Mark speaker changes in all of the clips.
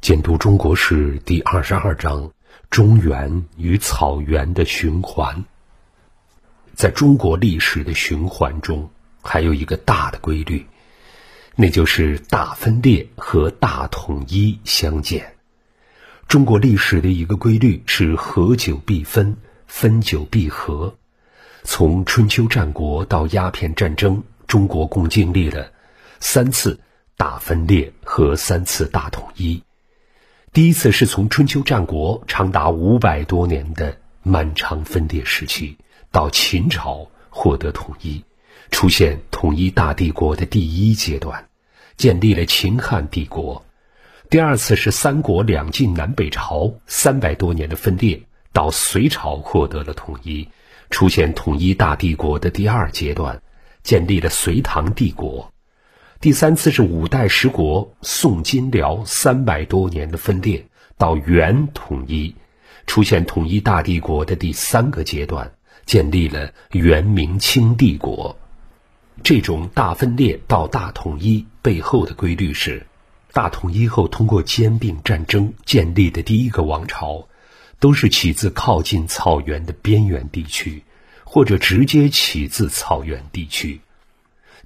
Speaker 1: 简读中国史第二十二章：中原与草原的循环。在中国历史的循环中，还有一个大的规律，那就是大分裂和大统一相见。中国历史的一个规律是合久必分，分久必合。从春秋战国到鸦片战争，中国共经历了三次大分裂和三次大统一。第一次是从春秋战国长达五百多年的漫长分裂时期，到秦朝获得统一，出现统一大帝国的第一阶段，建立了秦汉帝国。第二次是三国两晋南北朝三百多年的分裂，到隋朝获得了统一，出现统一大帝国的第二阶段，建立了隋唐帝国。第三次是五代十国宋金辽三百多年的分裂，到元统一，出现统一大帝国的第三个阶段，建立了元明清帝国。这种大分裂到大统一背后的规律是：大统一后通过兼并战争建立的第一个王朝，都是起自靠近草原的边缘地区，或者直接起自草原地区。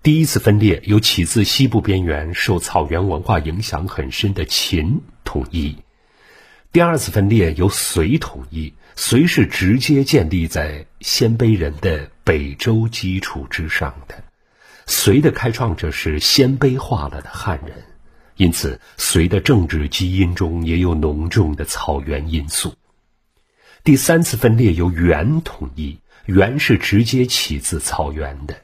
Speaker 1: 第一次分裂由起自西部边缘、受草原文化影响很深的秦统一；第二次分裂由隋统一，隋是直接建立在鲜卑人的北周基础之上的。隋的开创者是鲜卑化了的汉人，因此隋的政治基因中也有浓重的草原因素。第三次分裂由元统一，元是直接起自草原的。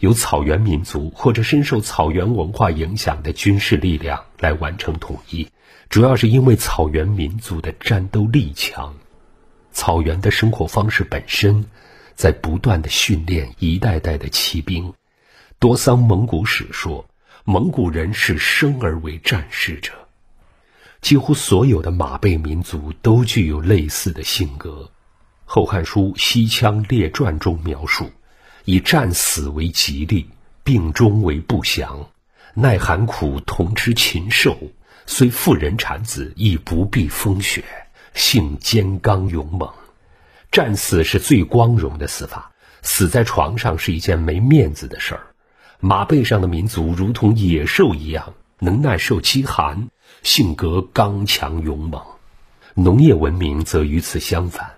Speaker 1: 由草原民族或者深受草原文化影响的军事力量来完成统一，主要是因为草原民族的战斗力强，草原的生活方式本身在不断的训练一代代的骑兵。多桑蒙古史说，蒙古人是生而为战士者。几乎所有的马背民族都具有类似的性格。《后汉书·西羌列传》中描述。以战死为吉利，病终为不祥，耐寒苦，同吃禽兽，虽妇人产子，亦不避风雪，性坚刚勇猛。战死是最光荣的死法，死在床上是一件没面子的事儿。马背上的民族如同野兽一样，能耐受饥寒，性格刚强勇猛。农业文明则与此相反。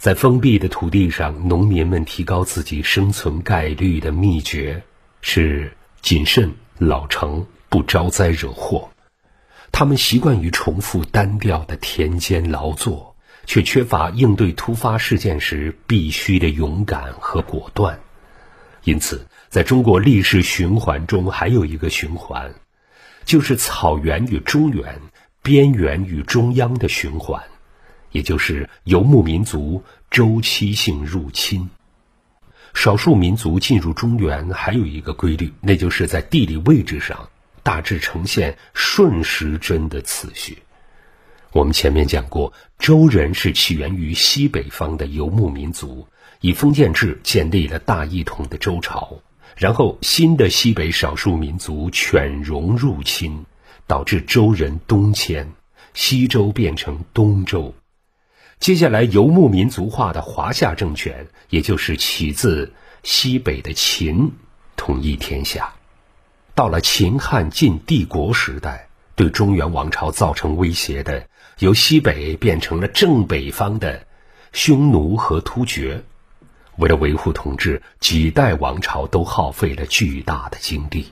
Speaker 1: 在封闭的土地上，农民们提高自己生存概率的秘诀是谨慎、老成、不招灾惹祸。他们习惯于重复单调的田间劳作，却缺乏应对突发事件时必须的勇敢和果断。因此，在中国历史循环中，还有一个循环，就是草原与中原、边缘与中央的循环。也就是游牧民族周期性入侵，少数民族进入中原还有一个规律，那就是在地理位置上大致呈现顺时针的次序。我们前面讲过，周人是起源于西北方的游牧民族，以封建制建立了大一统的周朝，然后新的西北少数民族犬戎入侵，导致周人东迁，西周变成东周。接下来，游牧民族化的华夏政权，也就是起自西北的秦，统一天下。到了秦汉晋帝国时代，对中原王朝造成威胁的，由西北变成了正北方的匈奴和突厥。为了维护统治，几代王朝都耗费了巨大的精力。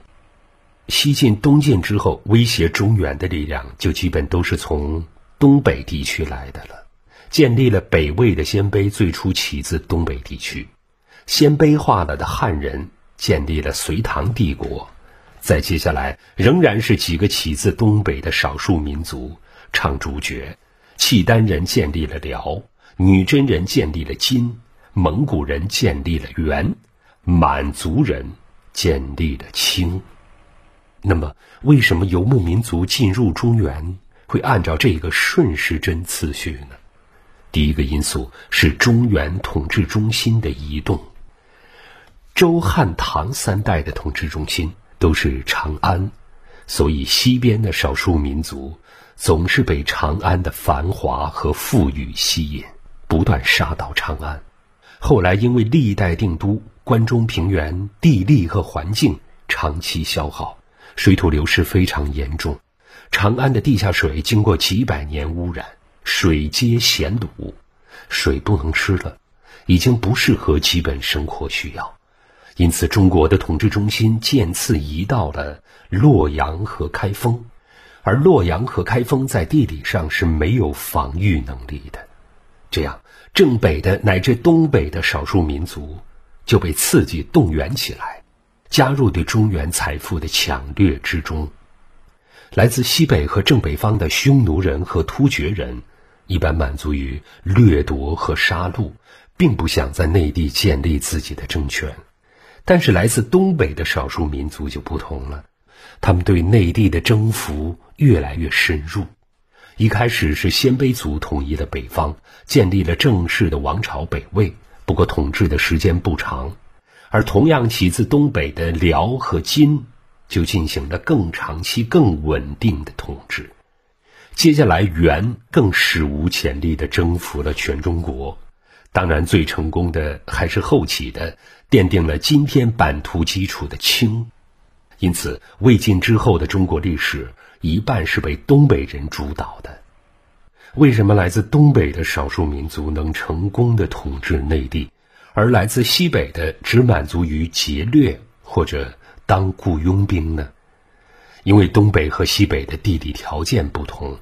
Speaker 1: 西晋、东晋之后，威胁中原的力量就基本都是从东北地区来的了。建立了北魏的鲜卑，最初起自东北地区；鲜卑化了的汉人建立了隋唐帝国。再接下来，仍然是几个起自东北的少数民族唱主角：契丹人建立了辽，女真人建立了金，蒙古人建立了元，满族人建立了清。那么，为什么游牧民族进入中原会按照这个顺时针次序呢？第一个因素是中原统治中心的移动。周汉唐三代的统治中心都是长安，所以西边的少数民族总是被长安的繁华和富裕吸引，不断杀到长安。后来因为历代定都关中平原地利和环境长期消耗，水土流失非常严重，长安的地下水经过几百年污染，水皆咸卤，水不能吃了，已经不适合基本生活需要。因此，中国的统治中心渐次移到了洛阳和开封，而洛阳和开封在地理上是没有防御能力的。这样，正北的乃至东北的少数民族就被刺激动员起来，加入对中原财富的抢掠之中。来自西北和正北方的匈奴人和突厥人，一般满足于掠夺和杀戮，并不想在内地建立自己的政权。但是来自东北的少数民族就不同了，他们对内地的征服越来越深入。一开始是鲜卑族统一了北方，建立了正式的王朝北魏，不过统治的时间不长。而同样起自东北的辽和金，就进行了更长期、更稳定的统治。接下来元更史无前例地征服了全中国。当然，最成功的还是后起的，奠定了今天版图基础的清。因此，魏晋之后的中国历史一半是被东北人主导的。为什么来自东北的少数民族能成功的统治内地，而来自西北的只满足于劫掠或者当雇佣兵呢？因为东北和西北的地理条件不同，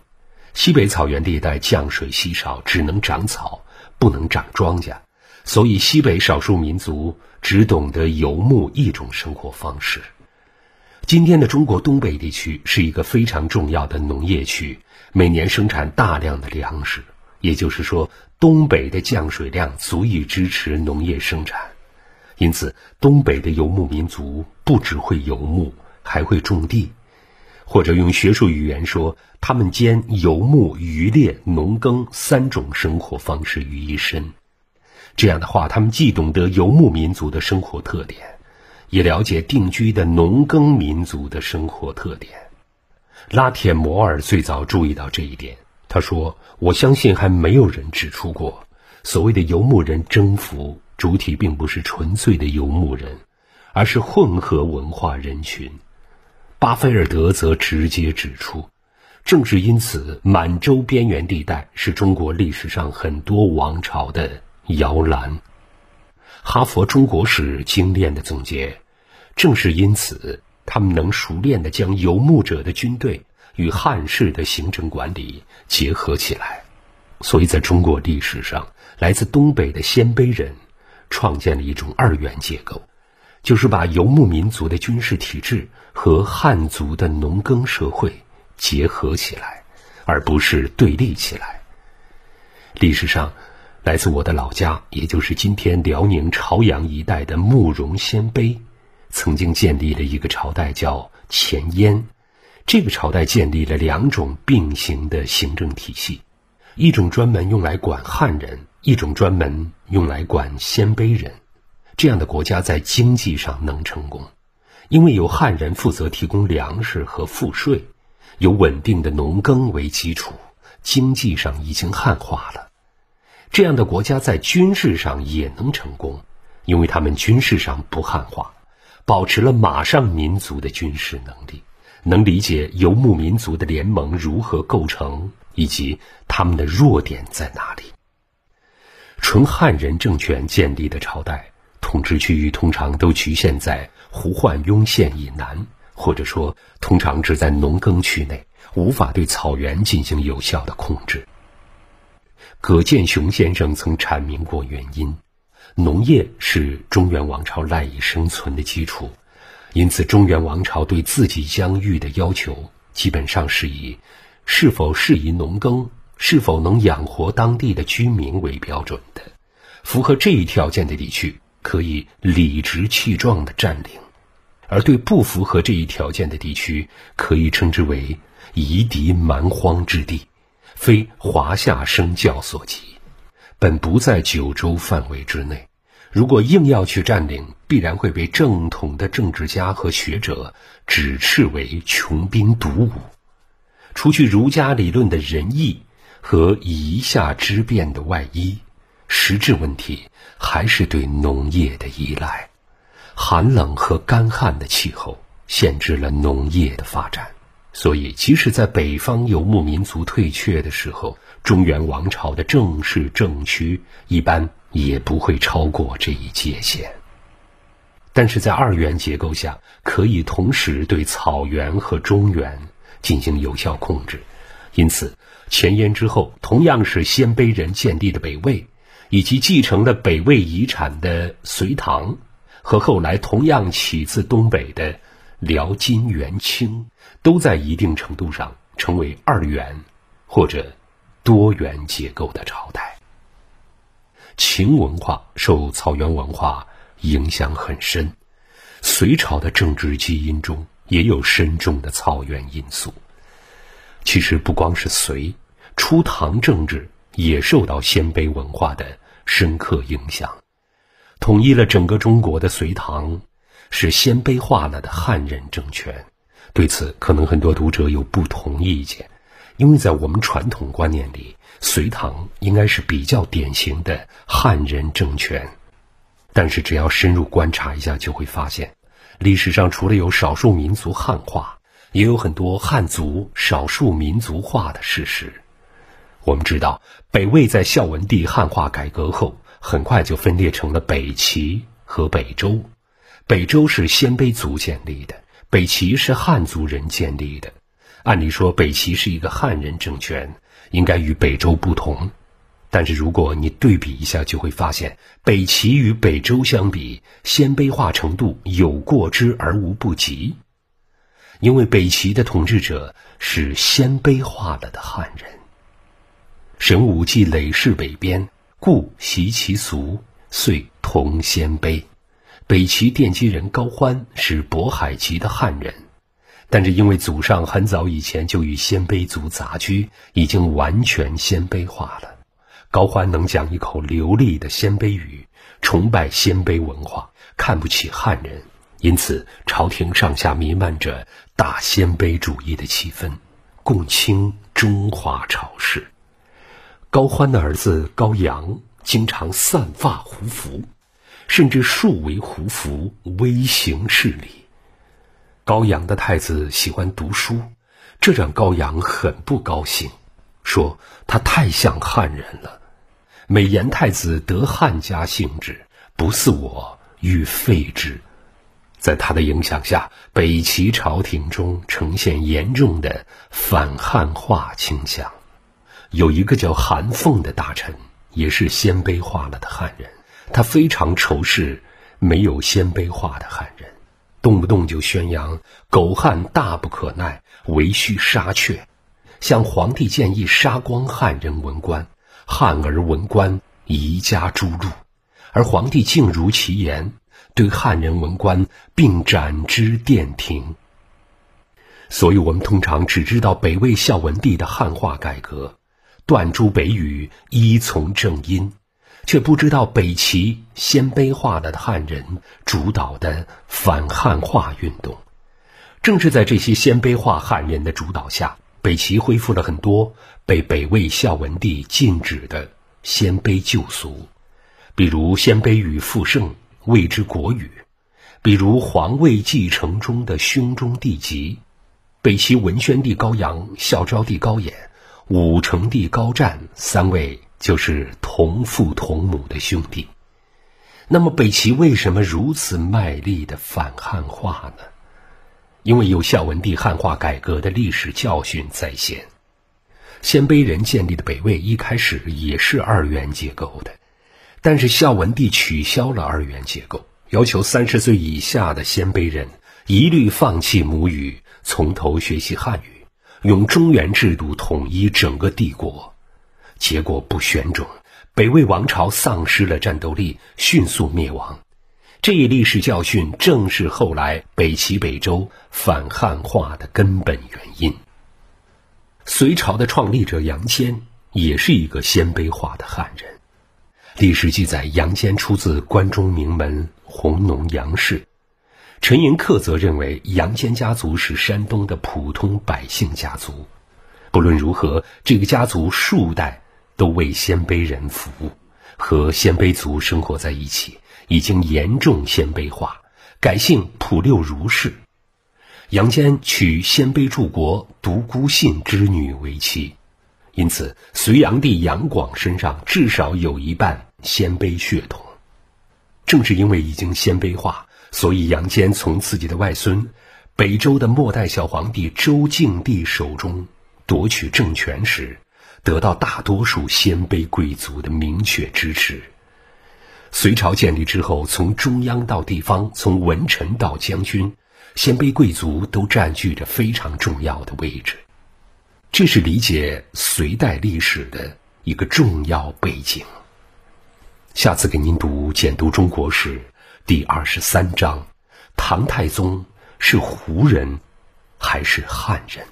Speaker 1: 西北草原地带降水稀少，只能长草。不能长庄稼，所以西北少数民族只懂得游牧一种生活方式。今天的中国东北地区是一个非常重要的农业区，每年生产大量的粮食，也就是说，东北的降水量足以支持农业生产。因此，东北的游牧民族不只会游牧，还会种地。或者用学术语言说，他们兼游牧、渔猎、农耕三种生活方式于一身。这样的话，他们既懂得游牧民族的生活特点，也了解定居的农耕民族的生活特点。拉铁摩尔最早注意到这一点，他说：“我相信还没有人指出过，所谓的游牧人征服主体并不是纯粹的游牧人，而是混合文化人群。”巴菲尔德则直接指出，正是因此，满洲边缘地带是中国历史上很多王朝的摇篮。哈佛中国史精炼的总结，正是因此，他们能熟练地将游牧者的军队与汉室的行政管理结合起来。所以，在中国历史上，来自东北的鲜卑人创建了一种二元结构。就是把游牧民族的军事体制和汉族的农耕社会结合起来，而不是对立起来。历史上，来自我的老家，也就是今天辽宁朝阳一带的慕容鲜卑，曾经建立了一个朝代，叫前燕。这个朝代建立了两种并行的行政体系，一种专门用来管汉人，一种专门用来管鲜卑人。这样的国家在经济上能成功，因为有汉人负责提供粮食和赋税，有稳定的农耕为基础，经济上已经汉化了。这样的国家在军事上也能成功，因为他们军事上不汉化，保持了马上民族的军事能力，能理解游牧民族的联盟如何构成以及他们的弱点在哪里。纯汉人政权建立的朝代。统治区域通常都局限在胡焕庸县以南，或者说，通常只在农耕区内，无法对草原进行有效的控制。葛剑雄先生曾阐明过原因：农业是中原王朝赖以生存的基础，因此中原王朝对自己疆域的要求，基本上是以是否适宜农耕、是否能养活当地的居民为标准的。符合这一条件的地区。可以理直气壮地占领，而对不符合这一条件的地区，可以称之为夷狄蛮荒之地，非华夏生教所及，本不在九州范围之内。如果硬要去占领，必然会被正统的政治家和学者指斥为穷兵黩武。除去儒家理论的仁义和夷夏之变的外衣，实质问题还是对农业的依赖。寒冷和干旱的气候限制了农业的发展，所以即使在北方游牧民族退却的时候，中原王朝的正式政区一般。也不会超过这一界限。但是在二元结构下，可以同时对草原和中原进行有效控制。因此，前燕之后，同样是鲜卑人建立的北魏，以及继承了北魏遗产的隋唐，和后来同样起自东北的辽金元清，都在一定程度上成为二元或者多元结构的朝代。秦文化受草原文化影响很深，隋朝的政治基因中也有深重的草原因素。其实不光是隋，初唐政治也受到鲜卑文化的深刻影响。统一了整个中国的隋唐，是鲜卑化了的汉人政权。对此，可能很多读者有不同意见，因为在我们传统观念里。隋唐应该是比较典型的汉人政权，但是只要深入观察一下，就会发现，历史上除了有少数民族汉化，也有很多汉族少数民族化的事实。我们知道，北魏在孝文帝汉化改革后，很快就分裂成了北齐和北周。北周是鲜卑族建立的，北齐是汉族人建立的。按理说，北齐是一个汉人政权。应该与北周不同，但是如果你对比一下，就会发现北齐与北周相比，鲜卑化程度有过之而无不及。因为北齐的统治者是鲜卑化了的汉人。神武既累世北边，故习其俗，遂同鲜卑。北齐奠基人高欢是渤海籍的汉人。但是因为祖上很早以前就与鲜卑族杂居，已经完全鲜卑化了。高欢能讲一口流利的鲜卑语，崇拜鲜卑文化，看不起汉人，因此朝廷上下弥漫着大鲜卑主义的气氛，共清中华朝氏。高欢的儿子高阳经常散发胡服，甚至数为胡服，威行势力。高阳的太子喜欢读书，这让高阳很不高兴，说他太像汉人了。美颜太子得汉家姓制，不似我，欲废之。在他的影响下，北齐朝廷中呈现严重的反汉化倾向。有一个叫韩凤的大臣，也是鲜卑化了的汉人，他非常仇视没有鲜卑化的汉人。动不动就宣扬狗汉大不可耐，唯须杀却，向皇帝建议杀光汉人文官，汉儿文官宜加诛戮，而皇帝竟如其言，对汉人文官并斩之殿庭。所以，我们通常只知道北魏孝文帝的汉化改革，断诸北语，依从正音。却不知道北齐鲜卑化的汉人主导的反汉化运动，正是在这些鲜卑化汉人的主导下，北齐恢复了很多被北魏孝文帝禁止的鲜卑旧俗，比如鲜卑语复盛，谓之国语；比如皇位继承中的兄终弟及，北齐文宣帝高阳、孝昭帝高演、武成帝高湛三位。就是同父同母的兄弟，那么北齐为什么如此卖力的反汉化呢？因为有孝文帝汉化改革的历史教训在先。鲜卑人建立的北魏一开始也是二元结构的，但是孝文帝取消了二元结构，要求三十岁以下的鲜卑人一律放弃母语，从头学习汉语，用中原制度统一整个帝国。结果不选种，北魏王朝丧失了战斗力，迅速灭亡。这一历史教训正是后来北齐北周反汉化的根本原因。隋朝的创立者杨坚也是一个鲜卑化的汉人，历史记载，杨坚出自关中名门弘农杨氏。陈寅恪则认为，杨坚家族是山东的普通百姓家族。不论如何，这个家族数代都为鲜卑人服务，和鲜卑族生活在一起，已经严重鲜卑化，改姓普六如氏。杨坚娶鲜卑柱国独孤信之女为妻。因此，隋炀帝杨广身上至少有一半鲜卑血统。正是因为已经鲜卑化，所以杨坚从自己的外孙、北周的末代小皇帝周敬帝手中夺取政权时，得到大多数鲜卑贵族的明确支持。隋朝建立之后，从中央到地方，从文臣到将军，鲜卑贵族都占据着非常重要的位置。这是理解隋代历史的一个重要背景。下次给您读《简读中国史》第二十三章：唐太宗是胡人还是汉人？